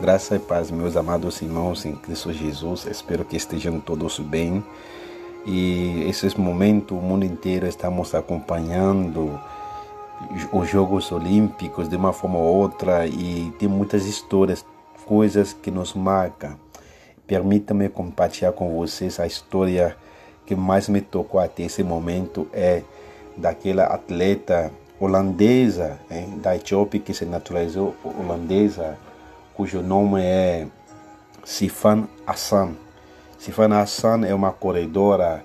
Graça e paz, meus amados irmãos em Cristo Jesus. Espero que estejam todos bem. E esse momento, o mundo inteiro estamos acompanhando os Jogos Olímpicos de uma forma ou outra e tem muitas histórias, coisas que nos marcam. Permita-me compartilhar com vocês a história que mais me tocou até esse momento é daquela atleta holandesa hein, da Etiópia que se naturalizou holandesa cujo nome é Sifan Hassan. Sifan Hassan é uma corredora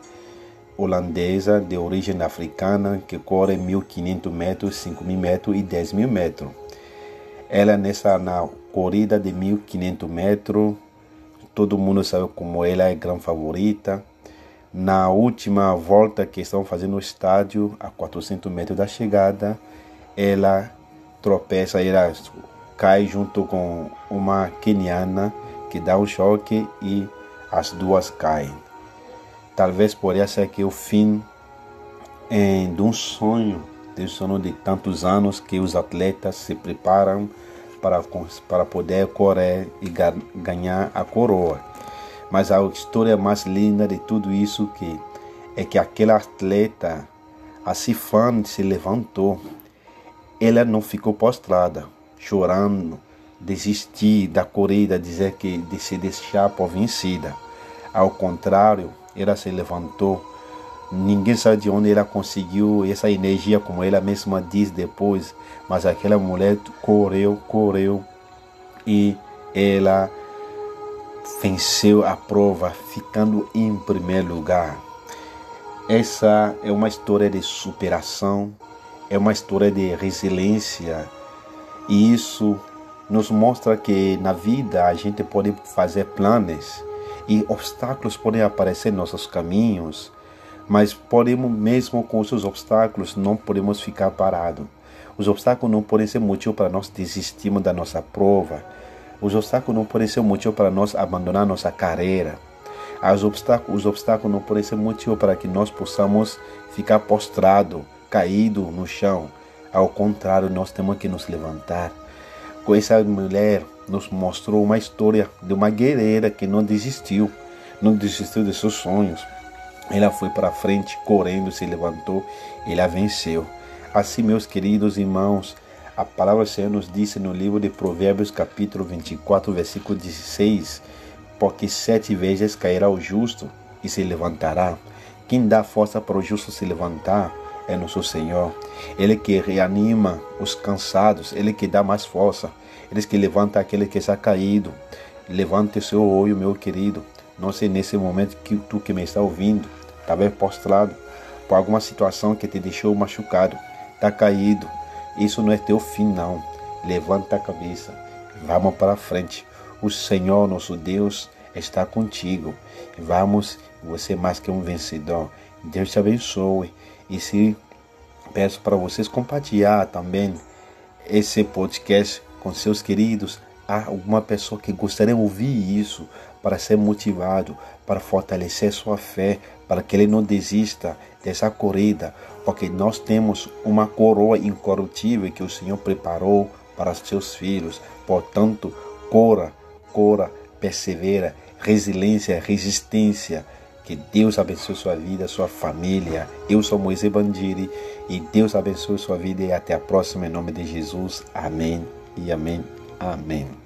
holandesa de origem africana que corre 1.500 metros, 5.000 metros e 10.000 metros. Ela nessa na corrida de 1.500 metros, todo mundo sabe como ela é grande favorita. Na última volta que estão fazendo no estádio, a 400 metros da chegada, ela tropeça, ela cai junto com uma queniana que dá um choque e as duas caem. Talvez poderia ser que o fim é, de um sonho, de um sonho de tantos anos que os atletas se preparam para, para poder correr e ganhar a coroa. Mas a história mais linda de tudo isso que é que aquela atleta, a Sifan, se levantou. Ela não ficou postrada chorando, desistir da corrida, dizer que de se deixar por vencida. Ao contrário, ela se levantou. Ninguém sabe de onde ela conseguiu essa energia, como ela mesma diz depois. Mas aquela mulher correu, correu e ela venceu a prova, ficando em primeiro lugar. Essa é uma história de superação, é uma história de resiliência e isso nos mostra que na vida a gente pode fazer planos e obstáculos podem aparecer em nossos caminhos, mas podemos mesmo com os obstáculos não podemos ficar parados. Os obstáculos não podem ser motivo para nós desistirmos da nossa prova. Os obstáculos não podem ser motivo para nós abandonar nossa carreira. Os obstáculos, os obstáculos não podem ser motivo para que nós possamos ficar postrado, caído no chão. Ao contrário, nós temos que nos levantar. Com essa mulher nos mostrou uma história de uma guerreira que não desistiu, não desistiu de seus sonhos. Ela foi para frente, correndo, se levantou, ela venceu. Assim, meus queridos irmãos, a palavra do Senhor nos disse no livro de Provérbios, capítulo 24, versículo 16: Porque sete vezes cairá o justo e se levantará. Quem dá força para o justo se levantar é nosso Senhor. Ele que reanima os cansados, Ele que dá mais força, Ele que levanta aquele que está caído. Levante seu olho, meu querido. Não sei nesse momento que tu que me está ouvindo, talvez postrado por alguma situação que te deixou machucado, está caído. Isso não é teu fim, não. Levanta a cabeça, vamos para frente. O Senhor, nosso Deus, está contigo. Vamos, você é mais que um vencedor. Deus te abençoe. E se peço para vocês compartilhar também esse podcast com seus queridos. Há alguma pessoa que gostaria de ouvir isso para ser motivado, para fortalecer sua fé, para que ele não desista dessa corrida, porque nós temos uma coroa incorruptível que o Senhor preparou para seus filhos. Portanto, cora, cora, persevera, resiliência, resistência que Deus abençoe sua vida, sua família. Eu sou Moisés Bandiri e Deus abençoe sua vida e até a próxima em nome de Jesus. Amém e amém. Amém.